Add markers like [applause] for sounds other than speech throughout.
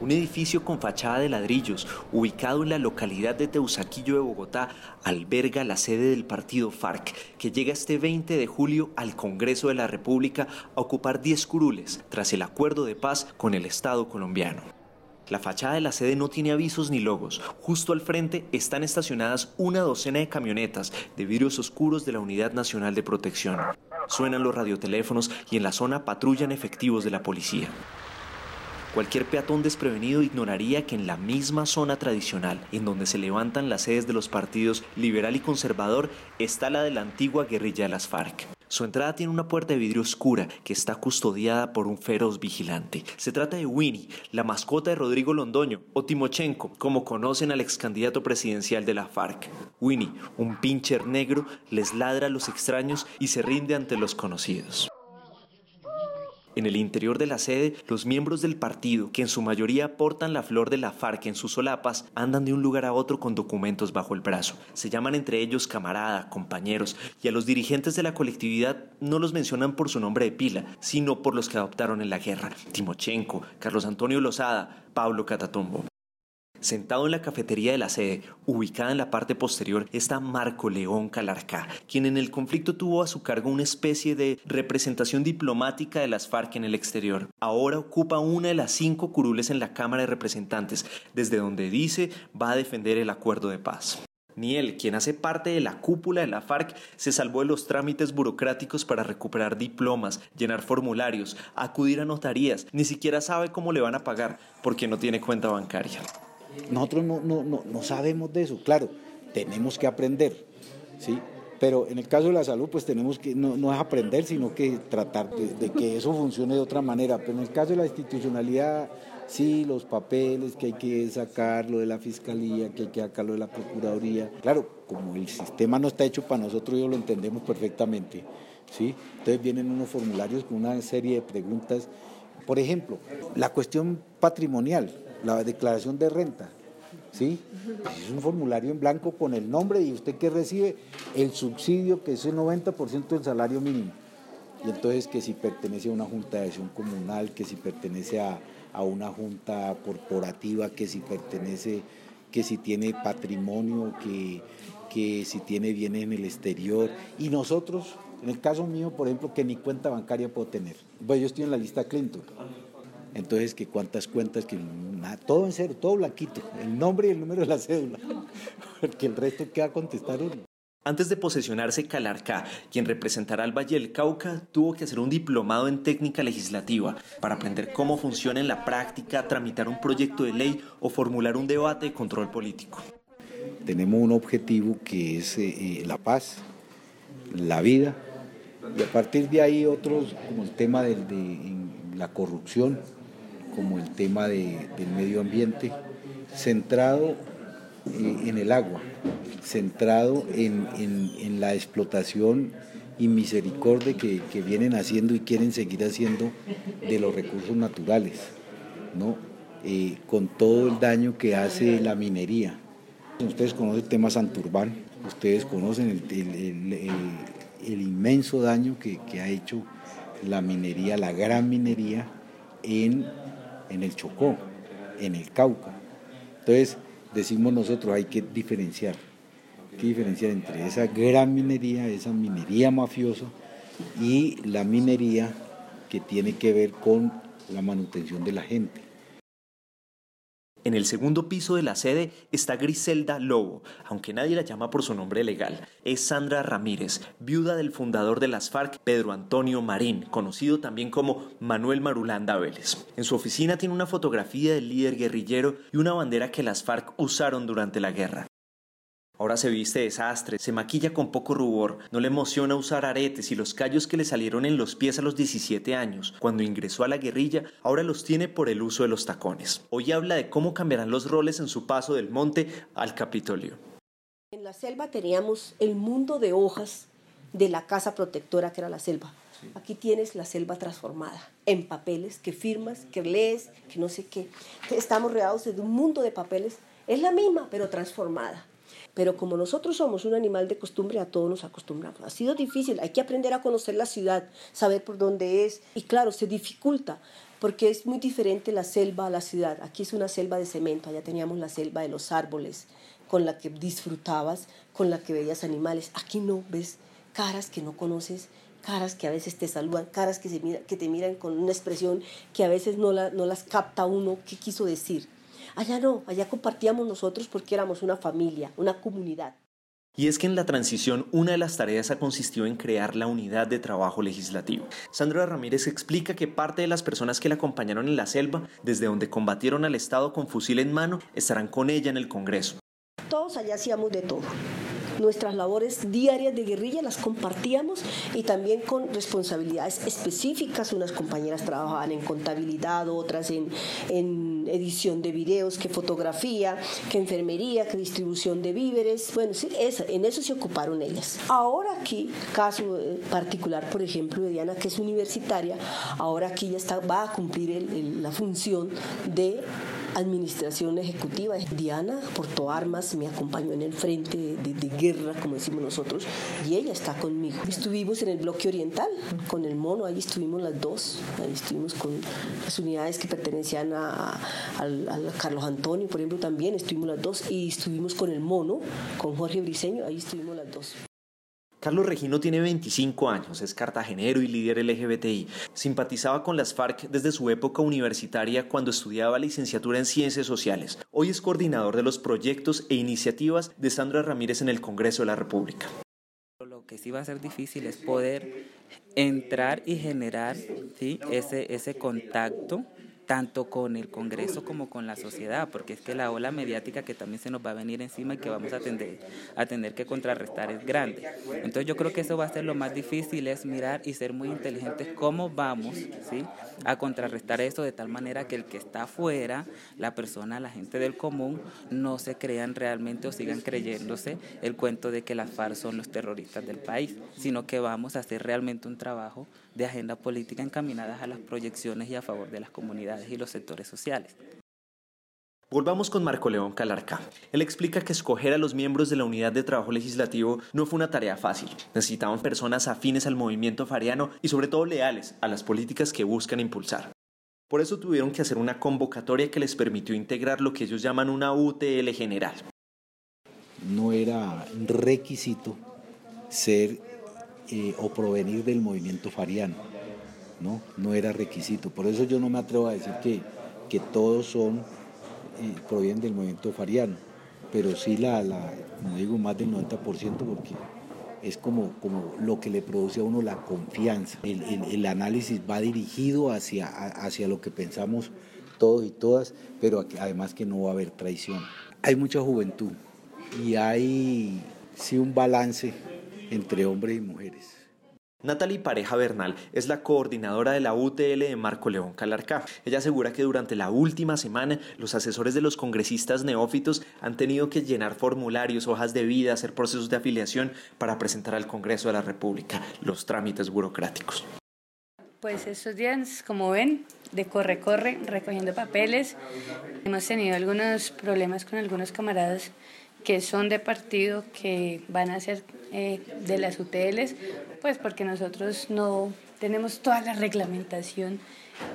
Un edificio con fachada de ladrillos, ubicado en la localidad de Teusaquillo de Bogotá, alberga la sede del partido FARC, que llega este 20 de julio al Congreso de la República a ocupar 10 curules tras el acuerdo de paz con el Estado colombiano. La fachada de la sede no tiene avisos ni logos. Justo al frente están estacionadas una docena de camionetas de vidrios oscuros de la Unidad Nacional de Protección. Suenan los radioteléfonos y en la zona patrullan efectivos de la policía. Cualquier peatón desprevenido ignoraría que en la misma zona tradicional, en donde se levantan las sedes de los partidos liberal y conservador, está la de la antigua guerrilla de las FARC. Su entrada tiene una puerta de vidrio oscura que está custodiada por un feroz vigilante. Se trata de Winnie, la mascota de Rodrigo Londoño, o Timochenko, como conocen al ex candidato presidencial de la FARC. Winnie, un pincher negro, les ladra a los extraños y se rinde ante los conocidos. En el interior de la sede, los miembros del partido, que en su mayoría portan la flor de la FARC en sus solapas, andan de un lugar a otro con documentos bajo el brazo. Se llaman entre ellos camarada, compañeros, y a los dirigentes de la colectividad no los mencionan por su nombre de pila, sino por los que adoptaron en la guerra. Timochenko, Carlos Antonio Lozada, Pablo Catatumbo. Sentado en la cafetería de la sede, ubicada en la parte posterior, está Marco León Calarcá, quien en el conflicto tuvo a su cargo una especie de representación diplomática de las FARC en el exterior. Ahora ocupa una de las cinco curules en la Cámara de Representantes, desde donde dice va a defender el acuerdo de paz. Ni él, quien hace parte de la cúpula de la FARC, se salvó de los trámites burocráticos para recuperar diplomas, llenar formularios, acudir a notarías, ni siquiera sabe cómo le van a pagar porque no tiene cuenta bancaria. Nosotros no, no, no, no sabemos de eso, claro, tenemos que aprender, ¿sí? Pero en el caso de la salud, pues tenemos que, no, no es aprender, sino que tratar de, que eso funcione de otra manera. Pero en el caso de la institucionalidad, sí, los papeles que hay que sacarlo de la fiscalía, que hay que sacarlo de la procuraduría. Claro, como el sistema no está hecho para nosotros, yo lo entendemos perfectamente, ¿sí? Entonces vienen unos formularios con una serie de preguntas. Por ejemplo, la cuestión patrimonial la declaración de renta. ¿sí? Es un formulario en blanco con el nombre y usted que recibe el subsidio, que es el 90% del salario mínimo. Y entonces que si pertenece a una junta de acción comunal, que si pertenece a, a una junta corporativa, que si pertenece, que si tiene patrimonio, que, que si tiene bienes en el exterior. Y nosotros, en el caso mío, por ejemplo, que ni cuenta bancaria puedo tener. Pues yo estoy en la lista Clinton. Entonces, que cuántas cuentas, que nada, todo en cero, todo blanquito, el nombre y el número de la cédula, [laughs] porque el resto queda contestar uno. Antes de posesionarse Calarcá, quien representará al Valle del Cauca, tuvo que hacer un diplomado en técnica legislativa para aprender cómo funciona en la práctica tramitar un proyecto de ley o formular un debate de control político. Tenemos un objetivo que es eh, la paz, la vida, y a partir de ahí otros, como el tema de, de la corrupción, como el tema de, del medio ambiente, centrado eh, en el agua, centrado en, la explotación y misericordia que, vienen haciendo y quieren seguir haciendo de los recursos naturales, ¿no? Eh, con todo el daño que hace la minería. Ustedes conocen el tema Santurbán, ustedes conocen el, inmenso daño que ha hecho la minería, la gran minería en en el Chocó, en el Cauca. Entonces, decimos nosotros, hay que diferenciar, hay que diferenciar entre esa gran minería, esa minería mafiosa, y la minería que tiene que ver con la manutención de la gente. En el segundo piso de la sede está Griselda Lobo, aunque nadie la llama por su nombre legal. Es Sandra Ramírez, viuda del fundador de las FARC, Pedro Antonio Marín, conocido también como Manuel Marulanda Vélez. En su oficina tiene una fotografía del líder guerrillero y una bandera que las FARC usaron durante la guerra. Ahora se viste desastre, se maquilla con poco rubor, no le emociona usar aretes y los callos que le salieron en los pies a los 17 años. Cuando ingresó a la guerrilla, ahora los tiene por el uso de los tacones. Hoy habla de cómo cambiarán los roles en su paso del monte al Capitolio. En la selva teníamos el mundo de hojas de la casa protectora que era la selva. Aquí tienes la selva transformada en papeles que firmas, que lees, que no sé qué. Estamos rodeados de un mundo de papeles. Es la misma, pero transformada. Pero como nosotros somos un animal de costumbre, a todos nos acostumbramos. Ha sido difícil, hay que aprender a conocer la ciudad, saber por dónde es. Y claro, se dificulta, porque es muy diferente la selva a la ciudad. Aquí es una selva de cemento, allá teníamos la selva de los árboles, con la que disfrutabas, con la que veías animales. Aquí no, ves caras que no conoces, caras que a veces te saludan, caras que, se mira, que te miran con una expresión que a veces no, la, no las capta uno qué quiso decir. Allá no, allá compartíamos nosotros porque éramos una familia, una comunidad. Y es que en la transición una de las tareas ha consistido en crear la unidad de trabajo legislativo. Sandra Ramírez explica que parte de las personas que la acompañaron en la selva, desde donde combatieron al Estado con fusil en mano, estarán con ella en el Congreso. Todos allá hacíamos de todo nuestras labores diarias de guerrilla las compartíamos y también con responsabilidades específicas. Unas compañeras trabajaban en contabilidad, otras en, en edición de videos, que fotografía, que enfermería, que distribución de víveres. Bueno, sí, en eso se ocuparon ellas. Ahora aquí, caso eh, particular, por ejemplo, de Diana, que es universitaria, ahora aquí ya está, va a cumplir la función de administración ejecutiva. Diana portó armas, me acompañó en el frente de, guerra, como decimos nosotros, y ella está conmigo. Estuvimos en el bloque oriental con el mono, ahí estuvimos las dos, ahí estuvimos con las unidades que pertenecían a, Carlos Antonio, por ejemplo, también estuvimos las dos, y estuvimos con el mono, con Jorge Briceño, ahí estuvimos las dos. Carlos Regino tiene 25 años, es cartagenero y líder LGBTI. Simpatizaba con las FARC desde su época universitaria cuando estudiaba licenciatura en Ciencias Sociales. Hoy es coordinador de los proyectos e iniciativas de Sandra Ramírez en el Congreso de la República. Lo que sí va a ser difícil es poder entrar y generar ese, ese contacto tanto con el Congreso como con la sociedad, porque es que la ola mediática que también se nos va a venir encima y que vamos a tener, a tener que contrarrestar es grande. Entonces yo creo que eso va a ser lo más difícil, es mirar y ser muy inteligentes cómo vamos ¿sí? a contrarrestar eso de tal manera que el que está afuera, la persona, la gente del común, no se crean realmente o sigan creyéndose el cuento de que las FARC son los terroristas del país, sino que vamos a hacer realmente un trabajo de agenda política encaminadas a las proyecciones y a favor de las comunidades y los sectores sociales. Volvamos con Marco León Calarca. Él explica que escoger a los miembros de la unidad de trabajo legislativo no fue una tarea fácil. Necesitaban personas afines al movimiento fariano y sobre todo leales a las políticas que buscan impulsar. Por eso tuvieron que hacer una convocatoria que les permitió integrar lo que ellos llaman una UTL general. No era requisito ser eh, o provenir del movimiento fariano ¿no? No era requisito. Por eso yo no me atrevo a decir que, que todos son, eh, provienen del movimiento fariano, pero sí la, la, como digo, más del 90% porque es como, como lo que le produce a uno la confianza. El, el, análisis va dirigido hacia, hacia lo que pensamos todos y todas, pero además que no va a haber traición. Hay mucha juventud y hay sí un balance entre hombres y mujeres. Natalie Pareja Bernal es la coordinadora de la UTL de Marco León Calarcá. Ella asegura que durante la última semana los asesores de los congresistas neófitos han tenido que llenar formularios, hojas de vida, hacer procesos de afiliación para presentar al Congreso de la República los trámites burocráticos. Pues estos días, como ven, de corre-corre, recogiendo papeles. Hemos tenido algunos problemas con algunos camaradas que son de partido, que van a ser eh, de las UTLs, pues porque nosotros no tenemos toda la reglamentación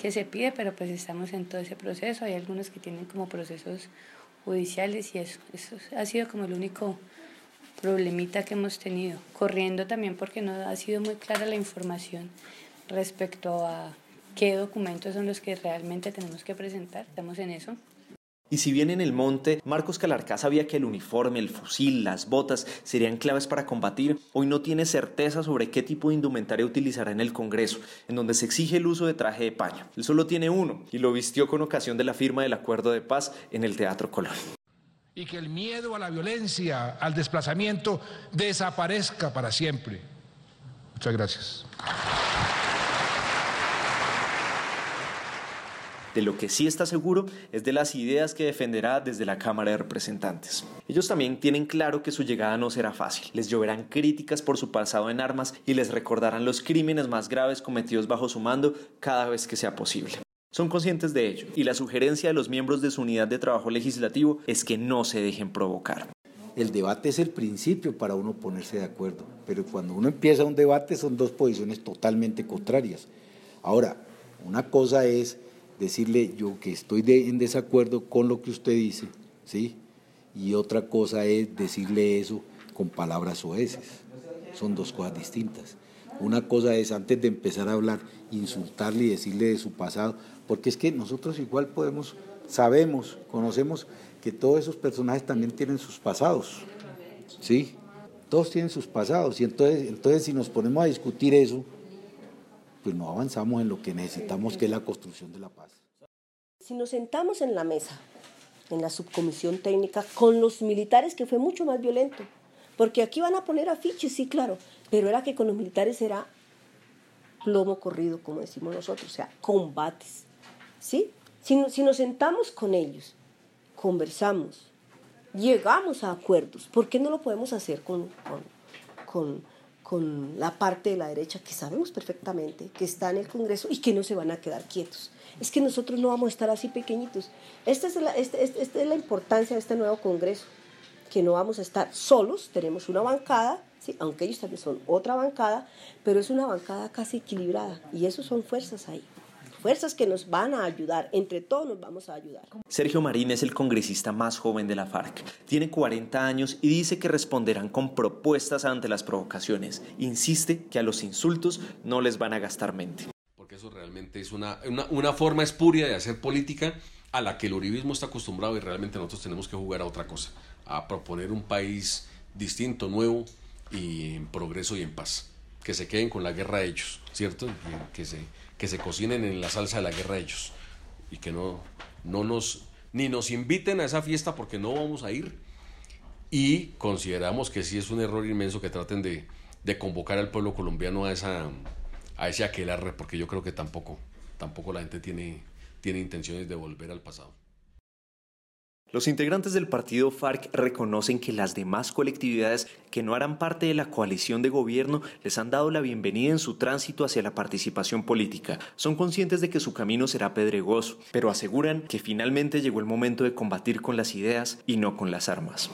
que se pide, pero pues estamos en todo ese proceso. Hay algunos que tienen como procesos judiciales y eso, eso ha sido como el único problemita que hemos tenido. Corriendo también porque no ha sido muy clara la información respecto a qué documentos son los que realmente tenemos que presentar. Estamos en eso. Y si bien en el monte Marcos Calarcá sabía que el uniforme, el fusil, las botas serían claves para combatir, hoy no tiene certeza sobre qué tipo de indumentaria utilizará en el Congreso, en donde se exige el uso de traje de paño. Él solo tiene uno y lo vistió con ocasión de la firma del acuerdo de paz en el Teatro Colón. Y que el miedo a la violencia, al desplazamiento, desaparezca para siempre. Muchas gracias. De lo que sí está seguro es de las ideas que defenderá desde la Cámara de Representantes. Ellos también tienen claro que su llegada no será fácil. Les lloverán críticas por su pasado en armas y les recordarán los crímenes más graves cometidos bajo su mando cada vez que sea posible. Son conscientes de ello y la sugerencia de los miembros de su unidad de trabajo legislativo es que no se dejen provocar. el debate es el principio para uno ponerse de acuerdo, pero cuando uno empieza un debate son dos posiciones totalmente contrarias. Ahora, una cosa es decirle yo que estoy en desacuerdo con lo que usted dice, ¿sí? Y otra cosa es decirle eso con palabras oeces. Son dos cosas distintas. Una cosa es antes de empezar a hablar, insultarle y decirle de su pasado, porque es que nosotros igual podemos, sabemos, conocemos que todos esos personajes también tienen sus pasados, ¿sí? Todos tienen sus pasados y entonces, entonces si nos ponemos a discutir eso, pues no avanzamos en lo que necesitamos, que es la construcción de la paz. Si nos sentamos en la mesa, en la subcomisión técnica, con los militares, que fue mucho más violento, porque aquí van a poner afiches, sí, claro, pero era que con los militares era plomo corrido, como decimos nosotros, o sea, combates, ¿sí? Si, si nos sentamos con ellos conversamos, llegamos a acuerdos. ¿Por qué no lo podemos hacer con, con, con, la parte de la derecha que sabemos perfectamente que está en el Congreso y que no se van a quedar quietos? Es que nosotros no vamos a estar así pequeñitos. Esta es la, esta, esta es la importancia de este nuevo Congreso, que no vamos a estar solos, tenemos una bancada, ¿sí? aunque ellos también son otra bancada, pero es una bancada casi equilibrada y eso son fuerzas ahí fuerzas que nos van a ayudar, entre todos nos vamos a ayudar. Sergio Marín es el congresista más joven de la FARC. Tiene 40 años y dice que responderán con propuestas ante las provocaciones. Insiste que a los insultos no les van a gastar mente. Porque eso realmente es una, una, una forma espuria de hacer política a la que el uribismo está acostumbrado y realmente nosotros tenemos que jugar a otra cosa, a proponer un país distinto, nuevo y en progreso y en paz. Que se queden con la guerra ellos, ¿cierto? Que se, que se cocinen en la salsa de la guerra ellos y que no, no nos, ni nos inviten a esa fiesta porque no vamos a ir. Y consideramos que sí es un error inmenso que traten de, de convocar al pueblo colombiano a, esa, a ese aquelarre, porque yo creo que tampoco, tampoco la gente tiene, tiene intenciones de volver al pasado. Los integrantes del partido FARC reconocen que las demás colectividades que no harán parte de la coalición de gobierno les han dado la bienvenida en su tránsito hacia la participación política. Son conscientes de que su camino será pedregoso, pero aseguran que finalmente llegó el momento de combatir con las ideas y no con las armas.